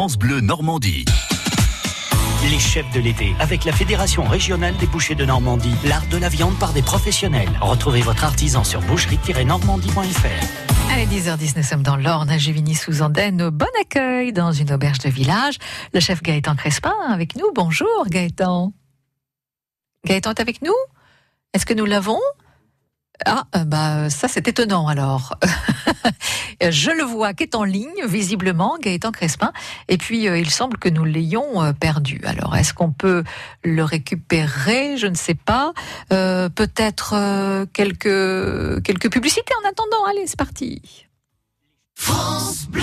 France Bleu Normandie. Les chefs de l'été, avec la Fédération régionale des bouchers de Normandie, l'art de la viande par des professionnels. Retrouvez votre artisan sur boucherie-normandie.fr. Allez, 10h10, nous sommes dans l'Orne, à Juvigny-sous-Andenne, bon accueil dans une auberge de village. Le chef Gaëtan Crespin avec nous. Bonjour Gaëtan. Gaëtan est avec nous? Est-ce que nous l'avons? Ah, euh, bah ça c'est étonnant alors. Je le vois qui est en ligne visiblement, Gaëtan Crespin, et puis euh, il semble que nous l'ayons euh, perdu. Alors est-ce qu'on peut le récupérer? Je ne sais pas. Peut-être quelques quelques publicités en attendant. Allez, c'est parti. France Bleu.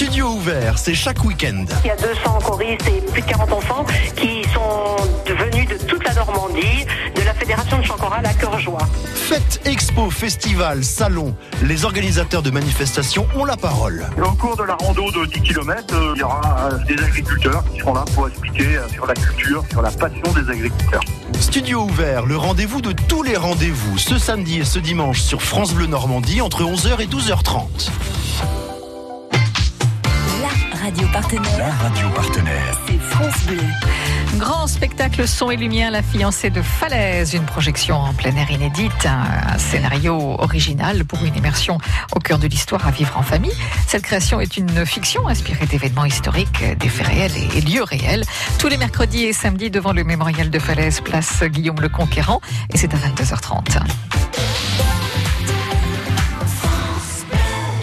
Studio ouvert, c'est chaque week-end. Il y a 200 choristes et plus de 40 enfants À Cœur-Joie. Fête, expo, festival, salon, les organisateurs de manifestations ont la parole. Au cours de la rando de 10 km, euh, il y aura euh, des agriculteurs qui seront là pour expliquer euh, sur la culture, sur la passion des agriculteurs. Studio ouvert, le rendez-vous de tous les rendez-vous, ce samedi et ce dimanche sur France Bleu Normandie entre 11h et 12h30 radio partenaire. La radio partenaire. C'est France Bleu. Grand spectacle son et lumière, La fiancée de Falaise, une projection en plein air inédite, un scénario original pour une immersion au cœur de l'histoire à vivre en famille. Cette création est une fiction inspirée d'événements historiques, des faits réels et lieux réels. Tous les mercredis et samedis devant le mémorial de Falaise, place Guillaume le Conquérant, et c'est à 22h30.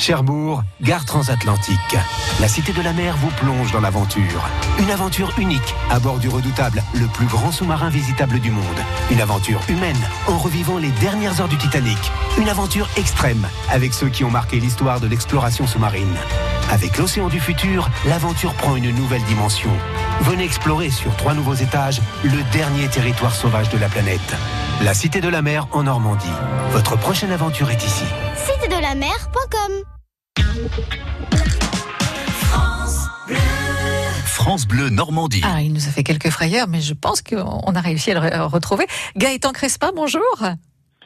Cherbourg, gare transatlantique. La Cité de la Mer vous plonge dans l'aventure. Une aventure unique à bord du redoutable, le plus grand sous-marin visitable du monde. Une aventure humaine en revivant les dernières heures du Titanic. Une aventure extrême avec ceux qui ont marqué l'histoire de l'exploration sous-marine. Avec l'océan du futur, l'aventure prend une nouvelle dimension. Venez explorer sur trois nouveaux étages le dernier territoire sauvage de la planète. La Cité de la Mer en Normandie. Votre prochaine aventure est ici. Cité France Bleu Normandie. Ah, il nous a fait quelques frayeurs, mais je pense qu'on a réussi à le retrouver. Gaëtan Crespin, bonjour.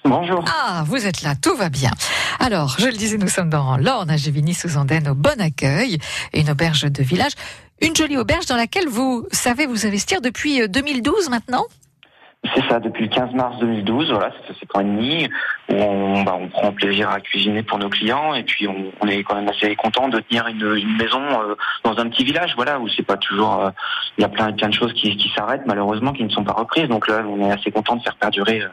Bonjour. Ah, vous êtes là, tout va bien. Alors, je le disais, nous sommes dans l'Orne, à Gévigny-sous-Andenne, au Bon Accueil, une auberge de village. Une jolie auberge dans laquelle vous savez vous investir depuis 2012 euh, maintenant? C'est ça, depuis le 15 mars 2012, voilà, fait 7 ans et demi, où on, bah, on prend plaisir à cuisiner pour nos clients, et puis on, est quand même assez content de tenir une, maison euh, dans un petit village, voilà, où c'est pas toujours, euh, il y a plein, plein de choses qui, qui s'arrêtent malheureusement, qui ne sont pas reprises, donc là, on est assez content de faire perdurer euh,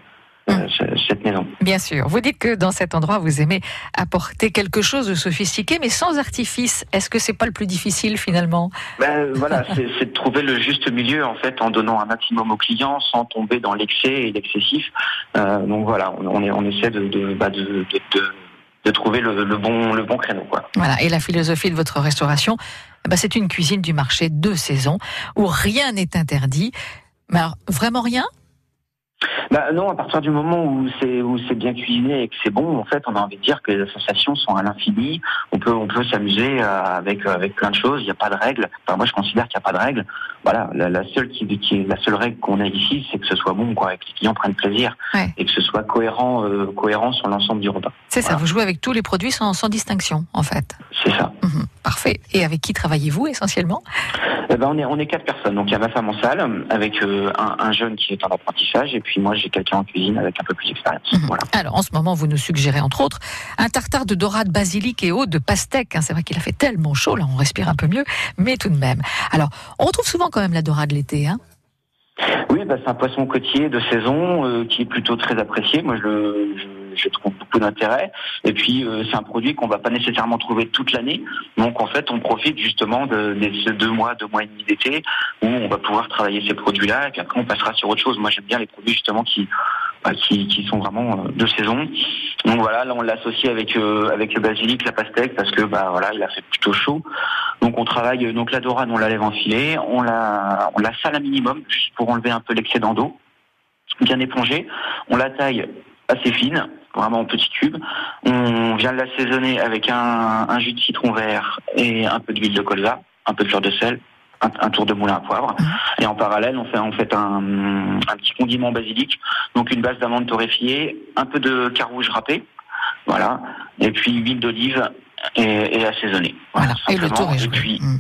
cette maison. Bien sûr. Vous dites que dans cet endroit, vous aimez apporter quelque chose de sophistiqué, mais sans artifice. Est-ce que c'est pas le plus difficile finalement? Ben, Voilà, c'est de trouver le juste milieu en fait, en donnant un maximum aux clients, sans tomber dans l'excès et l'excessif. Euh, donc voilà, on, est, on essaie de, de, bah, de, de trouver le, le, bon, le bon créneau. Quoi. Voilà. Et la philosophie de votre restauration, bah, c'est une cuisine du marché de saison où rien n'est interdit. Mais alors, vraiment rien? Bah non, à partir du moment où c'est où c'est bien cuisiné et que c'est bon, en fait, on a envie de dire que les sensations sont à l'infini. On peut on peut s'amuser euh, avec avec plein de choses. Il n'y a pas de règles. Enfin, moi, je considère qu'il n'y a pas de règles. Voilà, la, seule qui, qui la seule règle qu'on a ici, c'est que ce soit bon, quoi, et que les clients prennent plaisir et que ce soit cohérent euh, cohérent sur l'ensemble du repas. C'est ça. Vous jouez avec tous les produits sans, sans distinction, en fait. C'est ça. Mhm. Parfait. Et avec qui travaillez-vous essentiellement eh ben, on est on est quatre personnes. Donc il y a ma femme en salle avec euh, un, un jeune qui est en apprentissage et puis moi j'ai quelqu'un en cuisine avec un peu plus d'expérience. Mhm. Voilà. Alors, en ce moment, vous nous suggérez, entre autres, un tartare de dorade basilic et eau de pastèque. Hein. C'est vrai qu'il a fait tellement chaud, là, on respire un peu mieux, mais tout de même. Alors, on retrouve souvent quand même la dorade l'été, hein? Oui, bah, c'est un poisson côtier de saison euh, qui est plutôt très apprécié. Moi, je, je, je trouve beaucoup d'intérêt. Et puis, euh, c'est un produit qu'on va pas nécessairement trouver toute l'année. Donc, en fait, on profite justement de, ces deux mois, deux mois et demi d'été où on va pouvoir travailler ces produits-là. Et puis après, on passera sur autre chose. Moi, j'aime bien les produits justement qui bah, qui, sont vraiment euh, de saison. Donc voilà, là on l'associe avec euh, avec le basilic, la pastèque parce que bah voilà, il a fait plutôt chaud. Donc on travaille donc la dorade, on la lève en filet, on la on la sale à minimum juste pour enlever un peu l'excédent d'eau, bien épongée. On la taille assez fine, vraiment en petits cubes. On vient l'assaisonner avec un, un jus de citron vert et un peu d'huile de colza, un peu de fleur de sel, un, tour de moulin à poivre. Et en parallèle, on fait en fait un, un petit condiment basilic, donc une base d'amandes torréfiées, un peu de carouge râpé, voilà, et puis huile d'olive et, et assaisonné. Voilà. Et le tour est Et puis, Mm.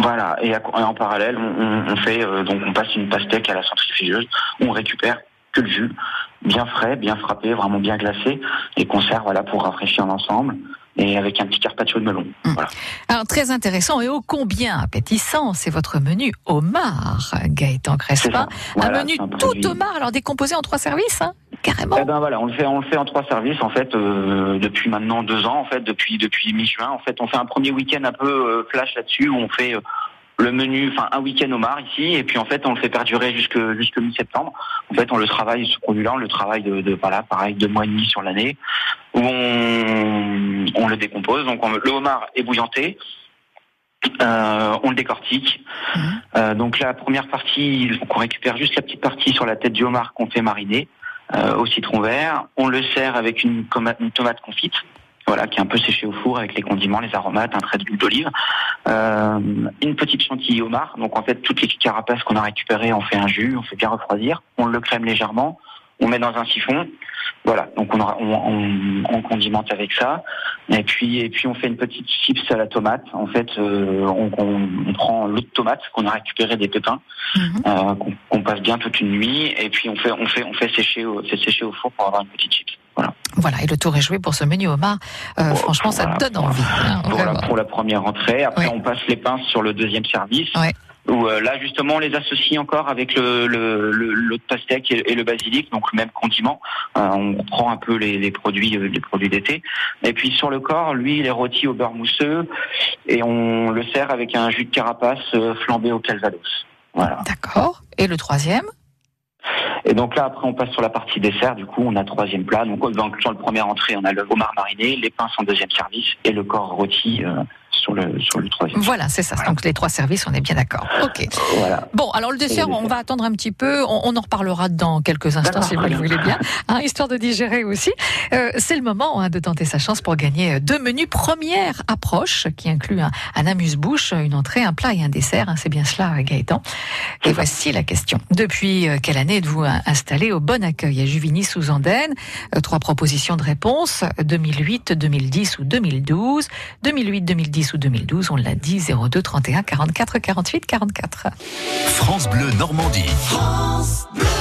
Voilà, et, à- et en parallèle, on, on- on fait euh, donc on passe une pastèque à la centrifugeuse, on récupère que le jus, bien frais, bien frappé, vraiment bien glacé, et qu'on sert voilà pour rafraîchir l'ensemble, et avec un petit carpaccio de melon. Mm. Voilà. Alors, très intéressant et ô combien appétissant, c'est votre menu homard, Gaëtan Crespin. Voilà, un menu un tout homard, alors décomposé en trois services, hein, carrément. Eh ben voilà, on le fait, on le fait en trois services en fait euh, depuis maintenant deux ans en fait depuis depuis mi-juin en fait on fait un premier week-end un peu euh, flash là-dessus où on fait euh, le menu, enfin un week-end homard ici et puis en fait on le fait perdurer jusque jusque mi-septembre. En fait on le travaille ce produit-là, on le travaille de, de voilà pareil deux mois et demi sur l'année où on on le décompose donc on- le homard est bouillanté. Euh, on le décortique. Mhm. Euh, donc la première partie, donc on récupère juste la petite partie sur la tête du homard qu'on fait mariner euh, au citron vert. On le sert avec une tomate confite, voilà, qui est un peu séchée au four avec les condiments, les aromates, un trait d'huile d'olive, Euh, une petite chantilly homard. Donc en fait, toutes les carapaces qu'on a récupérées, on fait un jus, on fait bien refroidir, on le crème légèrement, on met dans un siphon. Voilà, donc on, aura- on, on- on condimente avec ça, et puis et puis on fait une petite chips à la tomate. En fait, euh, on, on- on prend l'eau de tomate qu'on a récupéré des pépins, Mhm. euh, qu'on qu'on passe bien toute une nuit et puis on fait on fait on fait sécher au, fait sécher au four pour avoir une petite chips. Voilà. Voilà, et le tour est joué pour ce menu homard. Euh, Bon, franchement, ça voilà. donne envie. hein, pour la première entrée. Après Ouais. on passe les pinces sur le deuxième service. Ouais. Où euh, là justement on les associe encore avec le le, le l'eau de pastèque et, le basilic, donc le même condiment. Euh, on prend un peu les, les produits euh, les produits d'été. Et puis sur le corps, lui il est rôti au beurre mousseux et on le sert avec un jus de carapace flambé au calvados. Voilà. D'accord. Et le troisième? Et donc là, après, on passe sur la partie dessert. Du coup, on a troisième plat. Donc, donc, sur le premier entrée, on a le homard mariné, les pinces en deuxième service et le corps rôti euh, sur le sur le troisième. Voilà, c'est ça. Donc les trois services, on est bien d'accord. Ok. Voilà. Bon, alors le dessert, on va attendre un petit peu. On, on en reparlera dans quelques instants, si vous le voulez bien, hein, histoire de digérer aussi. Euh, c'est le moment hein, de tenter sa chance pour gagner euh, deux menus. Première approche, qui inclut un, un amuse-bouche, une entrée, un plat et un dessert. hein, c'est bien cela, euh, Gaëtan. Et voici la question. Depuis quelle année êtes-vous installé au Bon Accueil? À Juvigny sous Andenne Euh, Trois propositions de réponse 2008, 2010 ou 2012. 2008, 2010 ou 2012. On l'a dit 02 31 44 48 44. France Bleu Normandie. When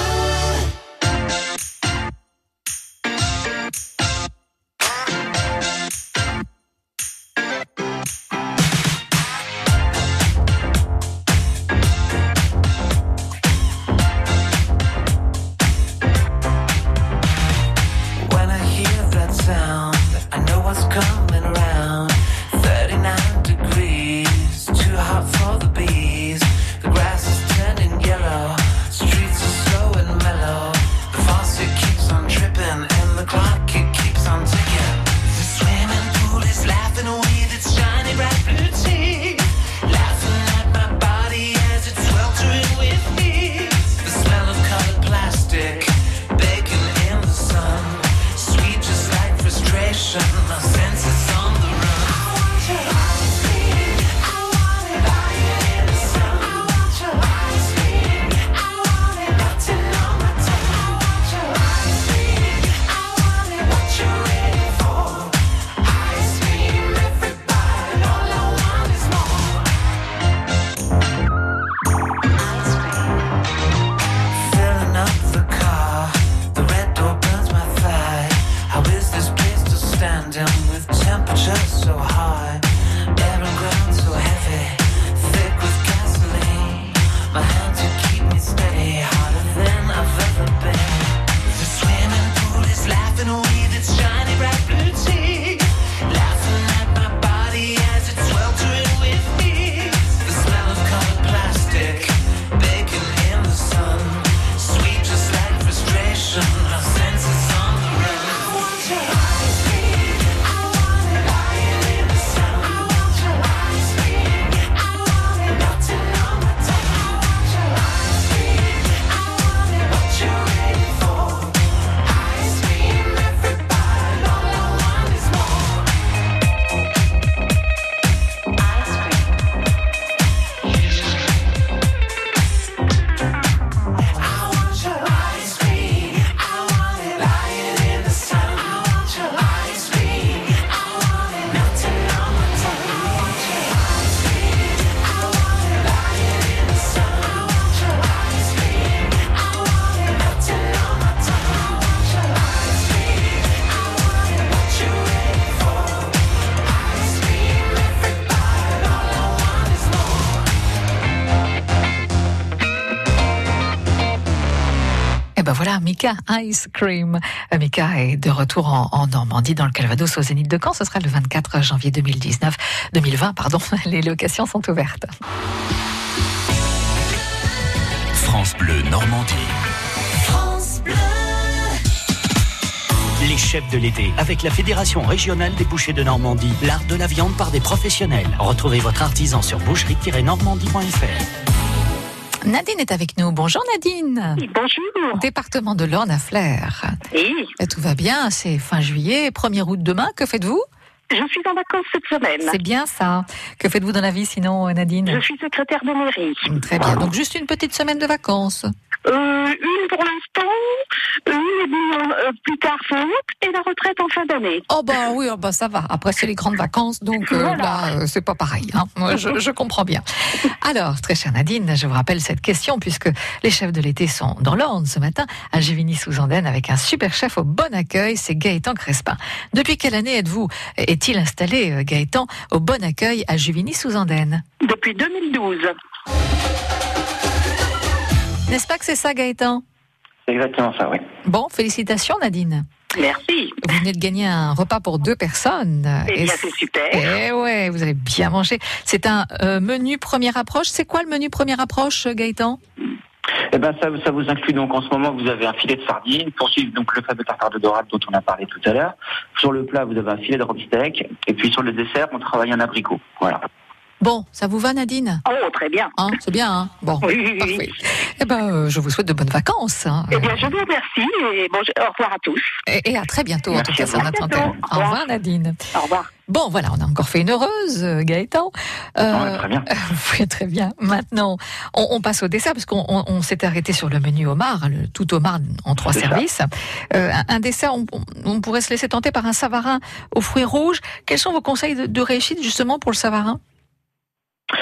Mika Ice Cream. Mika est de retour en, en Normandie, dans le Calvados, au Zénith de Caen. Ce sera le 24 janvier 2019, 2020, pardon. Les locations sont ouvertes. France Bleu Normandie. France Bleu. Les chefs de l'été avec la Fédération régionale des bouchers de Normandie. L'art de la viande par des professionnels. Retrouvez votre artisan sur boucherie-normandie.fr. Nadine est avec nous. Bonjour Nadine. Bonjour. Département de l'Orne à Flers. Oui, Et tout va bien, c'est fin juillet, 1er août demain. Que faites-vous? Je suis en vacances cette semaine. C'est bien ça. Que faites-vous dans la vie sinon, Nadine? Je suis secrétaire de mairie. Très bien. Donc juste une petite semaine de vacances. Euh, une pour l'instant, une euh, plus tard fin août, et la retraite en fin d'année. Oh bah oui, oh bah ça va. Après c'est les grandes vacances, donc euh, Voilà. là c'est pas pareil. Hein. Moi, je, je comprends bien. Alors, très chère Nadine, je vous rappelle cette question puisque les chefs de l'été sont dans l'Orne ce matin à Givigny-sous-Andenne avec un super chef au bon accueil, c'est Gaëtan Crespin. Depuis quelle année êtes-vous est-il installé Gaëtan au bon accueil à Juvigny-sous-Andenne Depuis 2012. N'est-ce pas que c'est ça Gaëtan? C'est exactement ça, oui. Bon, félicitations Nadine. Merci. Vous venez de gagner un repas pour deux personnes. Eh Et bien, c'est super. Eh ouais, vous avez bien mangé. C'est un euh, menu première approche. C'est quoi le menu première approche, Gaëtan? Eh ben ça, ça vous inclut donc en ce moment vous avez un filet de sardines, poursuivre donc le fameux tartare de dorade dont on a parlé tout à l'heure. Sur le plat vous avez un filet de robe steak et puis sur le dessert on travaille un abricot. Voilà. Bon, ça vous va, Nadine? Oh, très bien. Hein, C'est bien, hein? Bon, Oui, oui, oui. Eh ben, euh, je vous souhaite de bonnes vacances. hein. Eh bien, je vous remercie et bon, je- au revoir à tous. Et, et à très bientôt, en tout cas, sur notre antenne. Au Au revoir. Nadine. Au revoir. Bon, voilà, on a encore fait une heureuse, euh, Gaëtan. Ouais, très bien. Oui, très bien. Maintenant, on, on passe au dessert parce qu'on on- on s'est arrêté sur le menu homard, le tout homard en trois C'est services. Euh, un, un dessert, on, on pourrait se laisser tenter par un savarin aux fruits rouges. Quels sont vos conseils de, de réussite justement pour le savarin?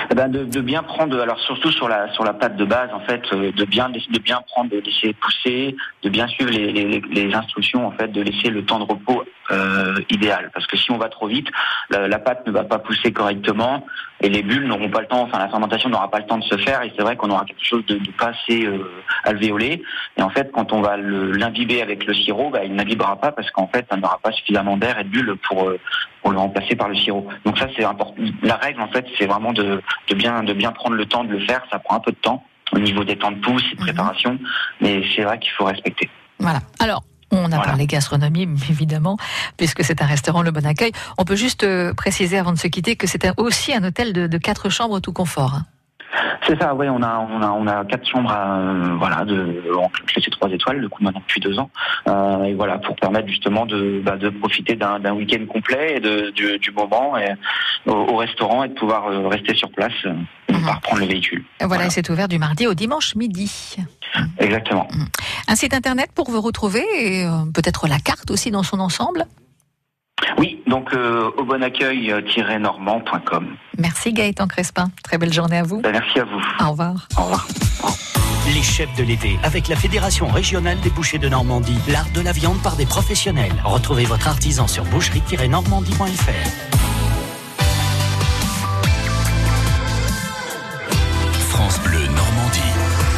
Eh ben, de, bien prendre, alors surtout sur la sur la pâte de base en fait, euh, de bien de bien prendre, de laisser pousser, de bien suivre les, les, instructions en fait, de laisser le temps de repos euh, idéal. Parce que si on va trop vite, la, pâte ne va pas pousser correctement et les bulles n'auront pas le temps, enfin la fermentation n'aura pas le temps de se faire et c'est vrai qu'on aura quelque chose de, pas assez euh, alvéolé. Et en fait, quand on va l'imbiber avec le sirop, bah, il n'imbibera pas parce qu'en fait, ça n'aura pas suffisamment d'air et de bulles pour pour le remplacer par le sirop. Donc ça, c'est important. La règle, en fait, c'est vraiment de, de bien de bien prendre le temps de le faire. Ça prend un peu de temps au niveau des temps de pousse et de préparation, mais c'est vrai qu'il faut respecter. Voilà. Alors, on a Voilà. parlé gastronomie, évidemment, puisque c'est un restaurant Le Bon Accueil. On peut juste euh, préciser avant de se quitter que c'est aussi un hôtel de, de quatre chambres tout confort. hein. C'est ça, oui, on a, on a, on a quatre chambres, à, euh, voilà, de, en classé trois étoiles, du coup maintenant depuis deux ans, euh, et voilà, pour permettre justement de, bah, de profiter d'un d'un week-end complet et de, du, du moment et, au, au restaurant et de pouvoir euh, rester sur place euh, et ne Mhm. pas reprendre le véhicule. Voilà, Voilà. et c'est ouvert du mardi au dimanche midi. Exactement. Un site internet pour vous retrouver et peut-être la carte aussi dans son ensemble. Oui, donc euh, au bon accueil-normand.com. Euh, merci Gaëtan Crespin. Très belle journée à vous. Ben, merci à vous. Au revoir. Au revoir. Les chefs de l'été avec la Fédération régionale des bouchers de Normandie. L'art de la viande par des professionnels. Retrouvez votre artisan sur boucherie-normandie.fr. France Bleu Normandie.